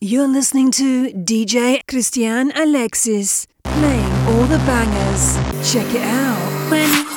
You're listening to DJ Cristian Alexis playing all the bangers. Check it out.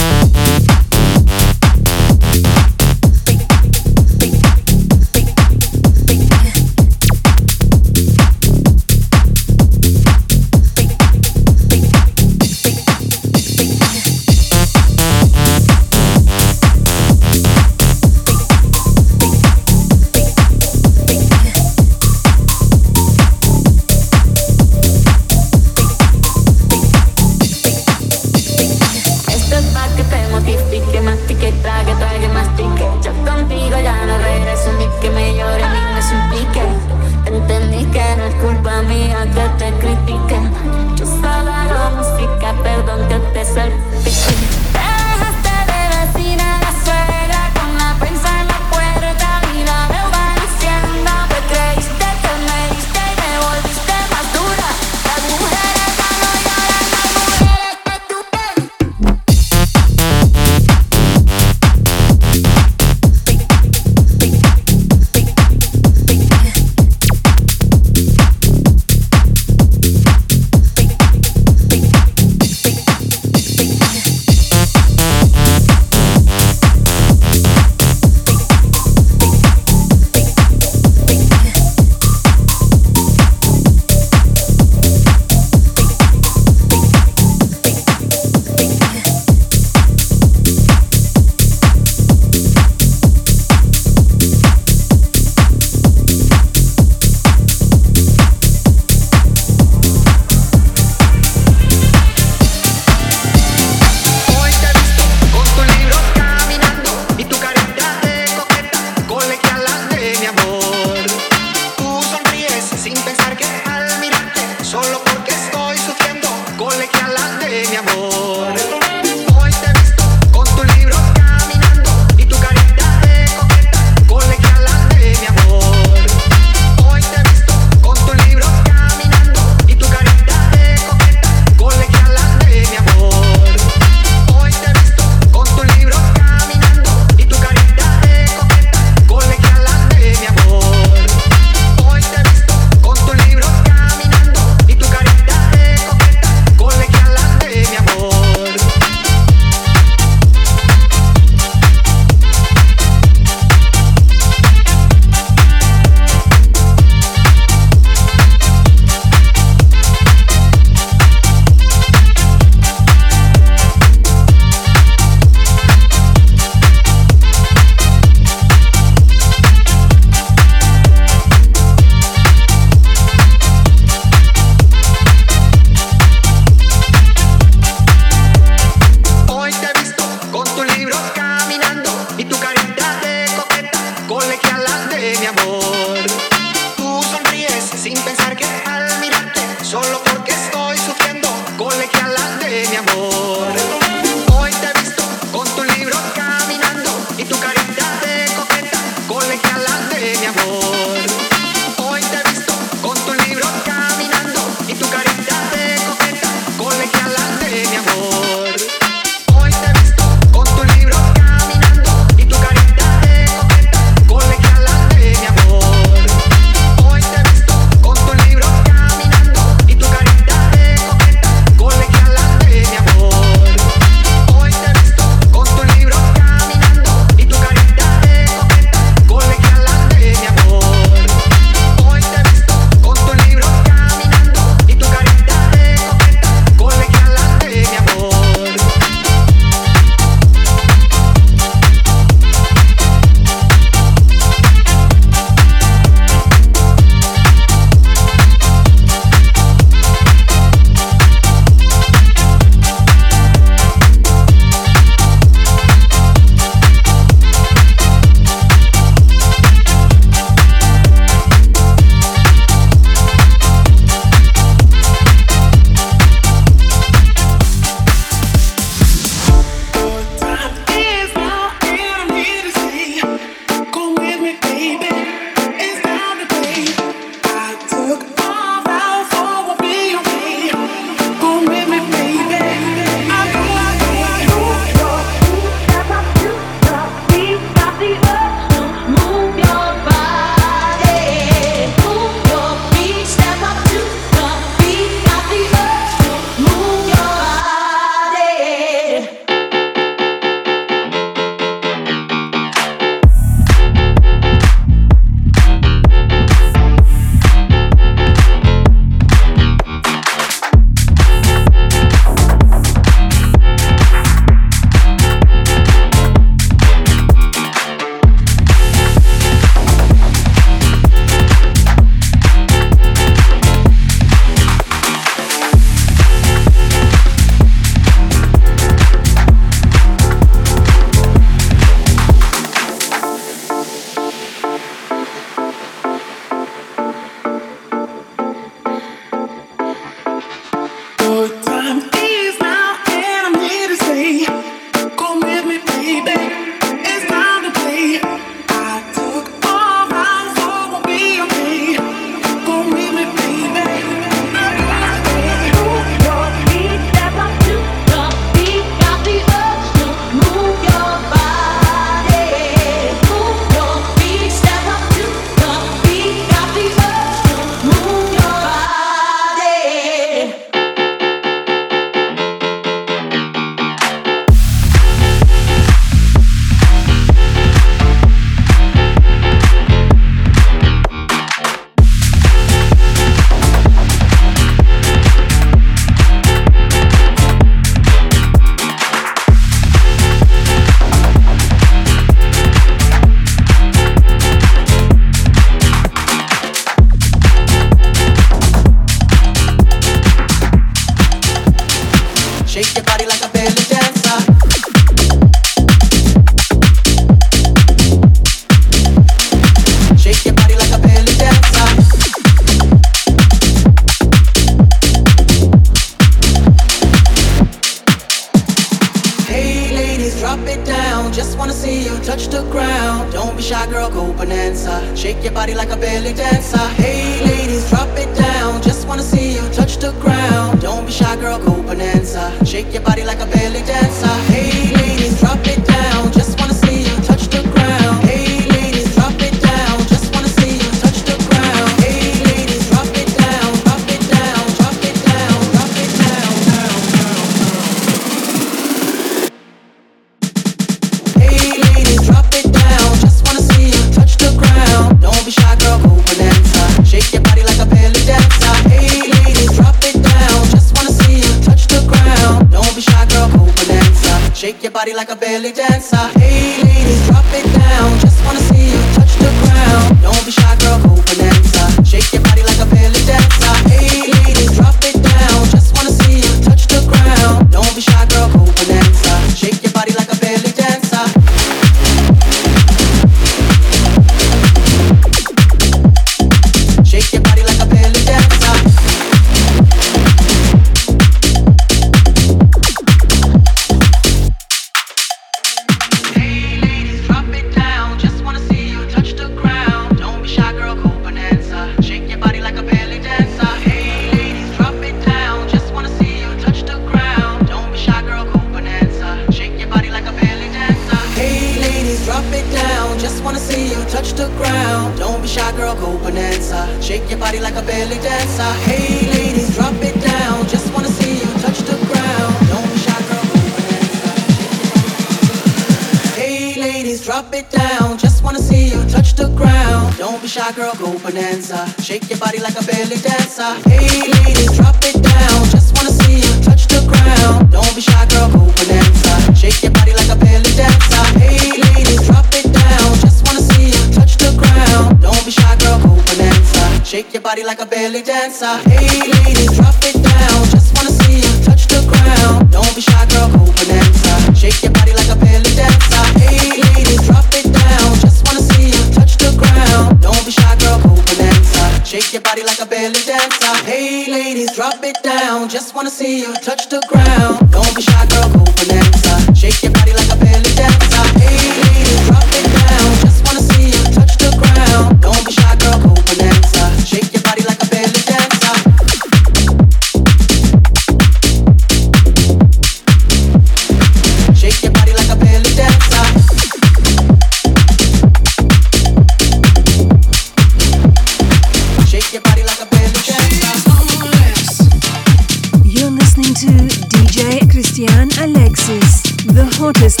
The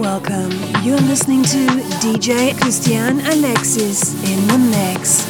welcome. You're listening to DJ Christian Alexis in the mix.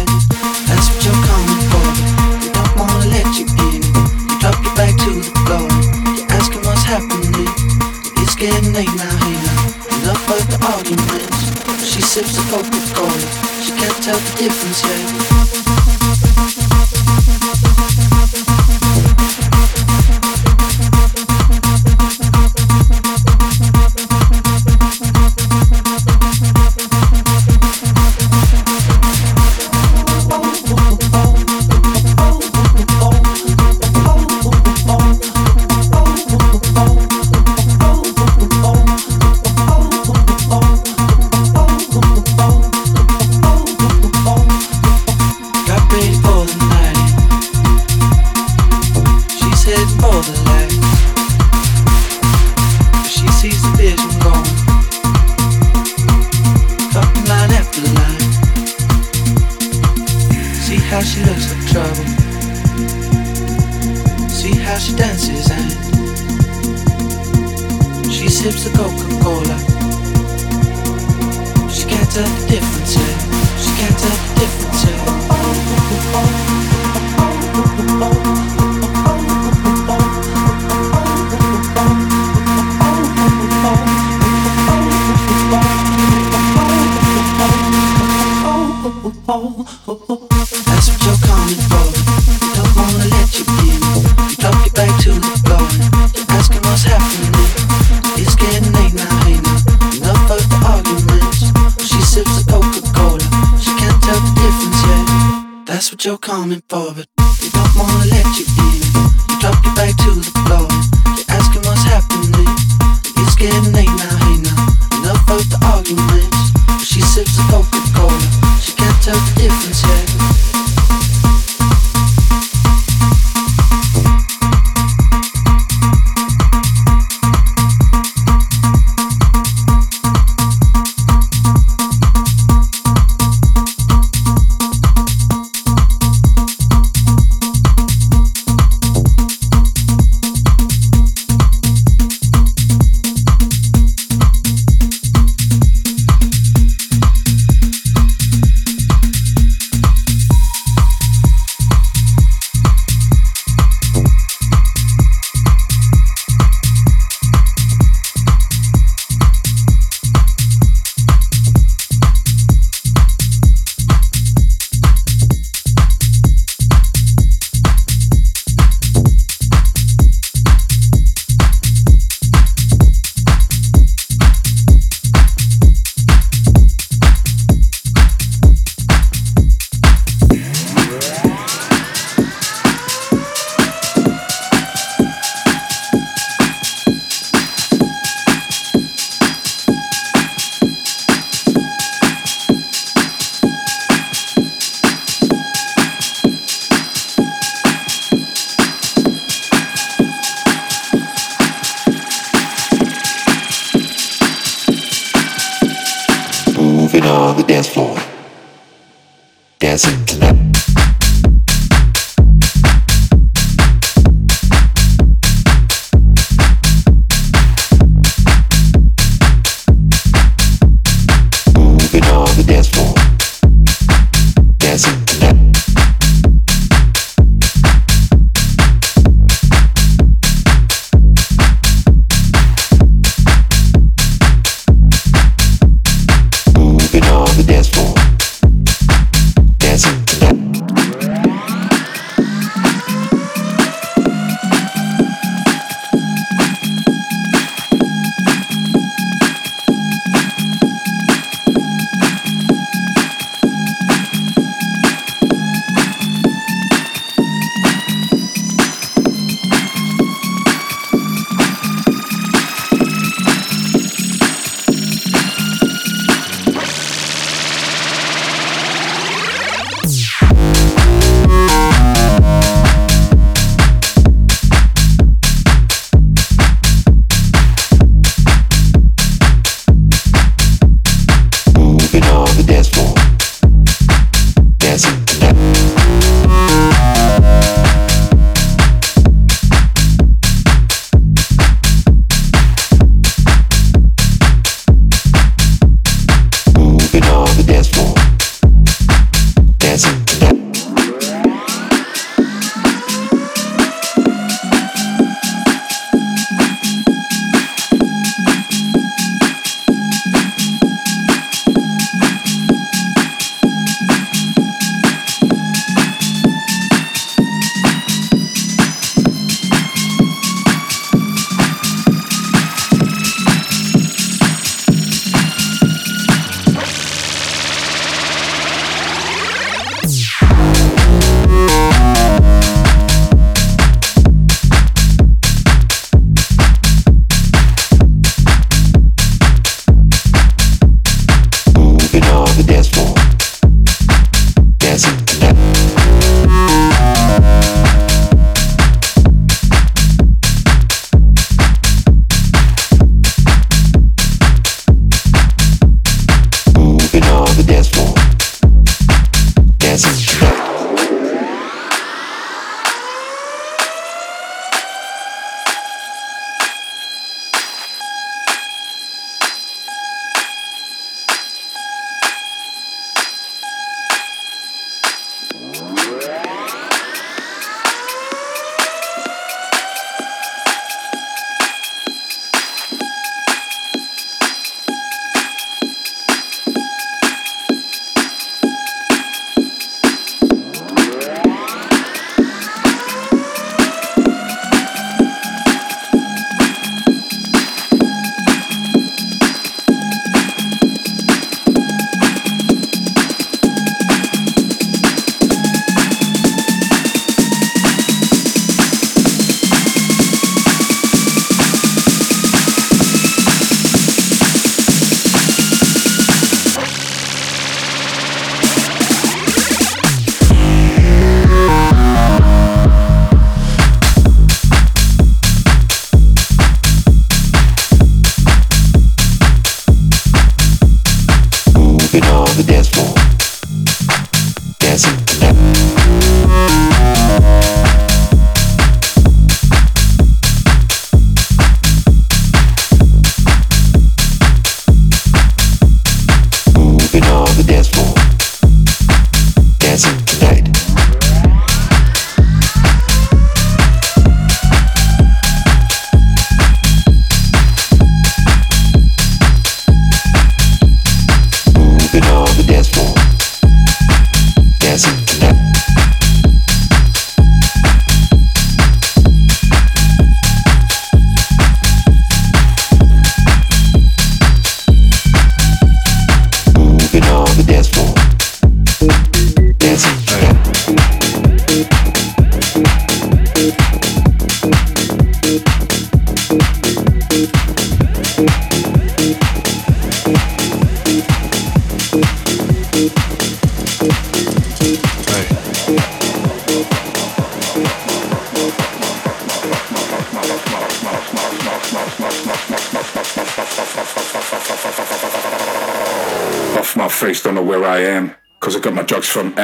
name now, Halo. Love both the arguments. She sips the coke cold. She can't tell the difference yet.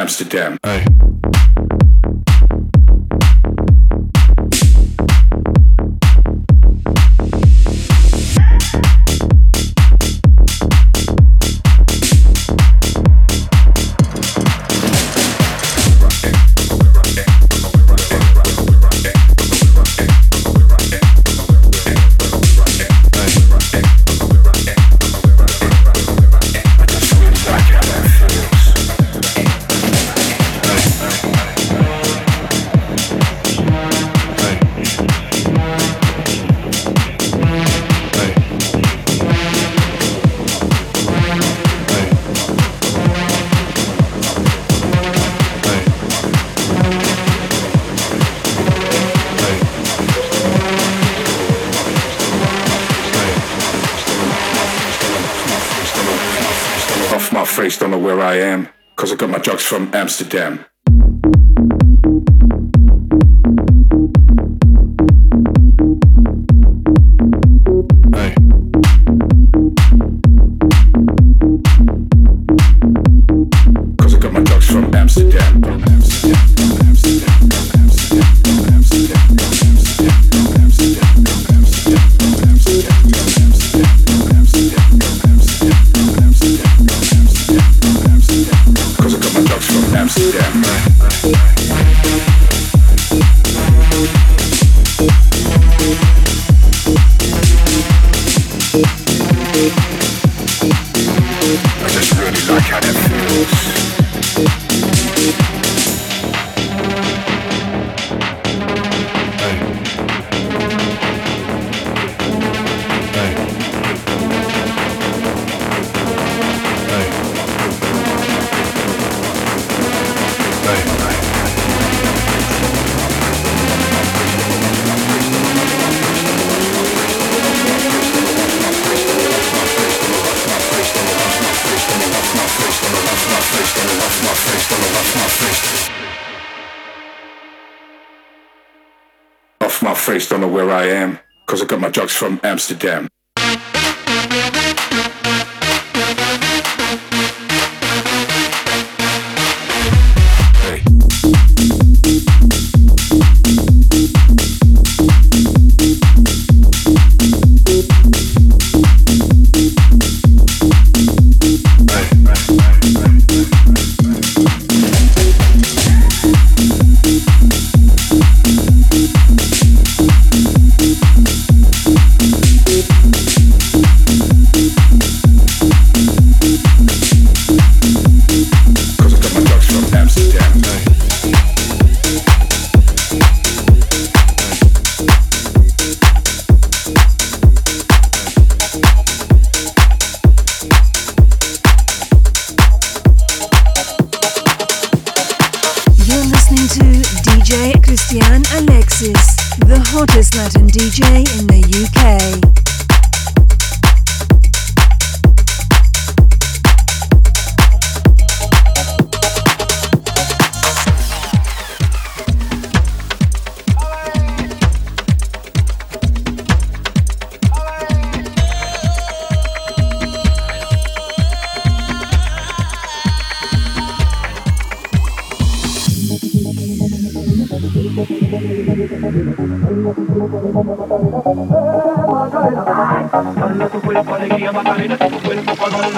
Amsterdam. Hey. Amsterdam. hottest Latin DJ in the UK.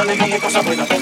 alegría y cosa buena.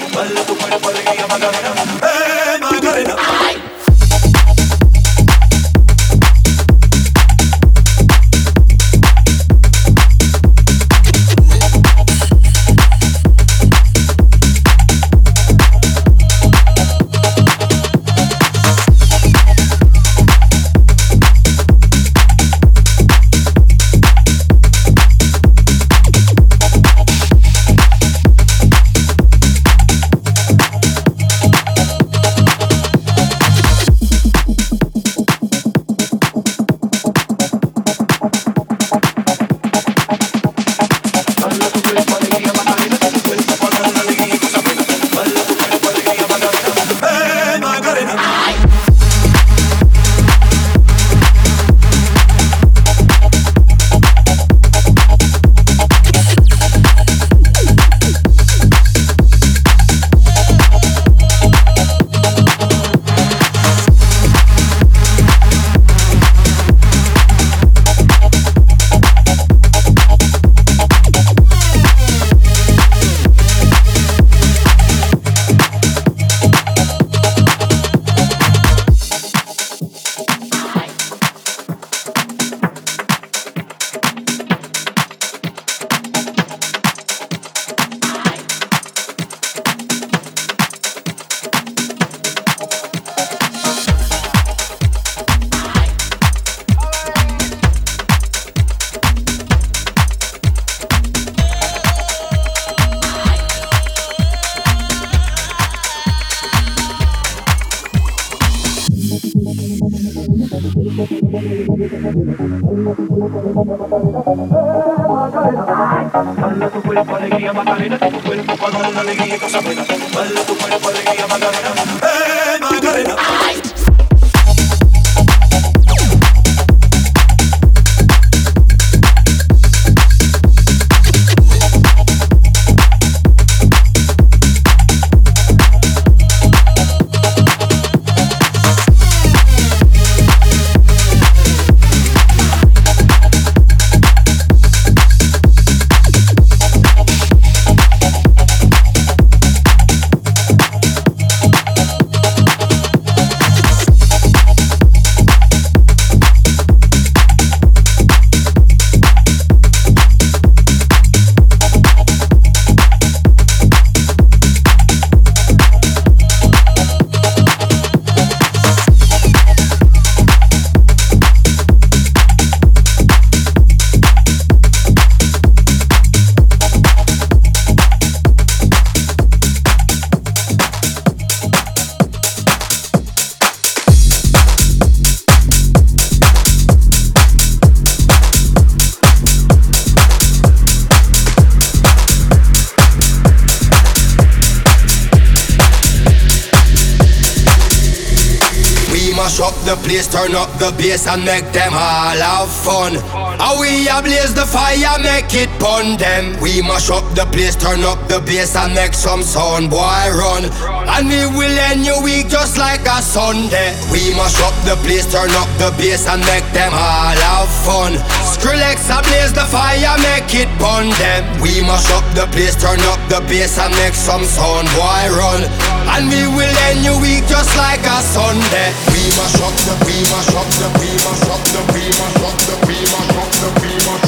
The place, turn up the bass and make them all have fun. How we blaze the fire, make it pun them. We mash up the place, turn up the bass and make some sound, boy run. And we will end your week just like a Sunday. We mash up the place, turn up the bass and make them all have fun. Skrillex blaze the fire, make it pun them. We mash up the place, turn up the bass and make some sound, boy run. And we will end your week just like a Sunday. We mash up the, we mash up the, we mash up the, we mash up the, we mash up the, we mash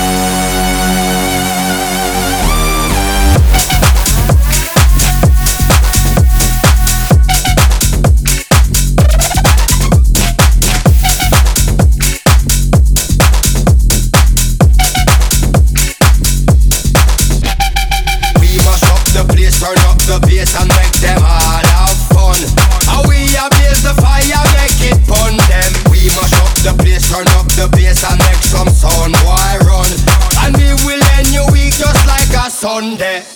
A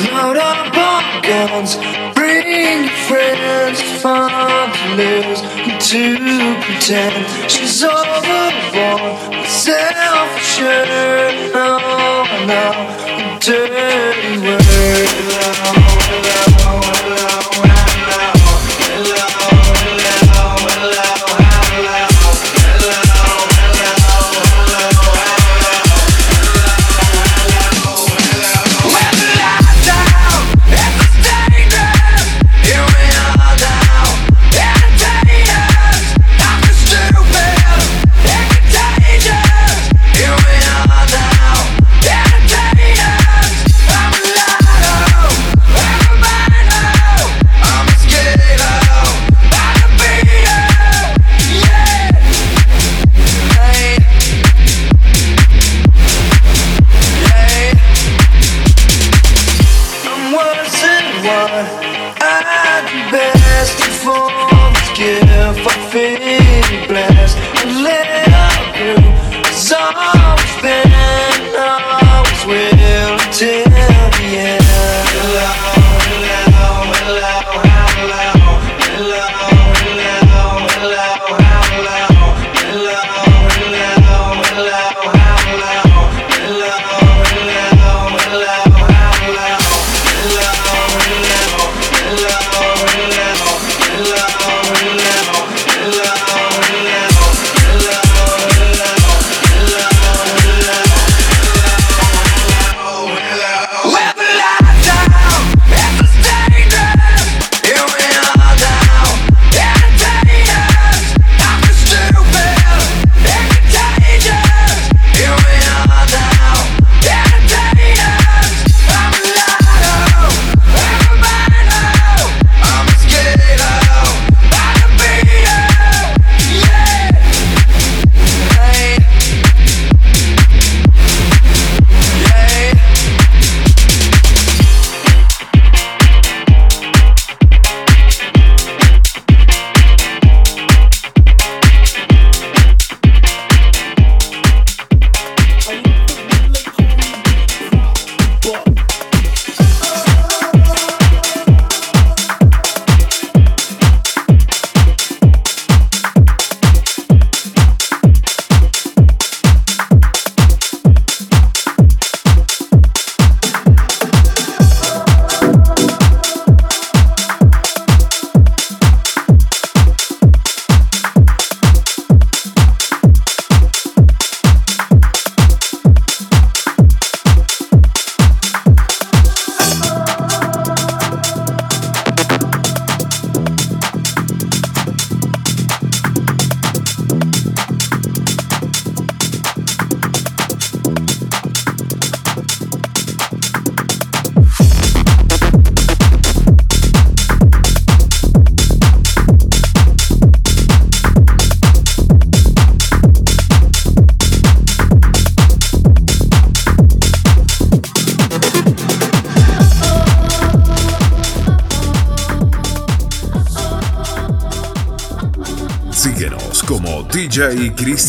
Load up on guns, bring your friends, fun to lose, to pretend she's overborn with self-assured. No, no, dirty word. Hello,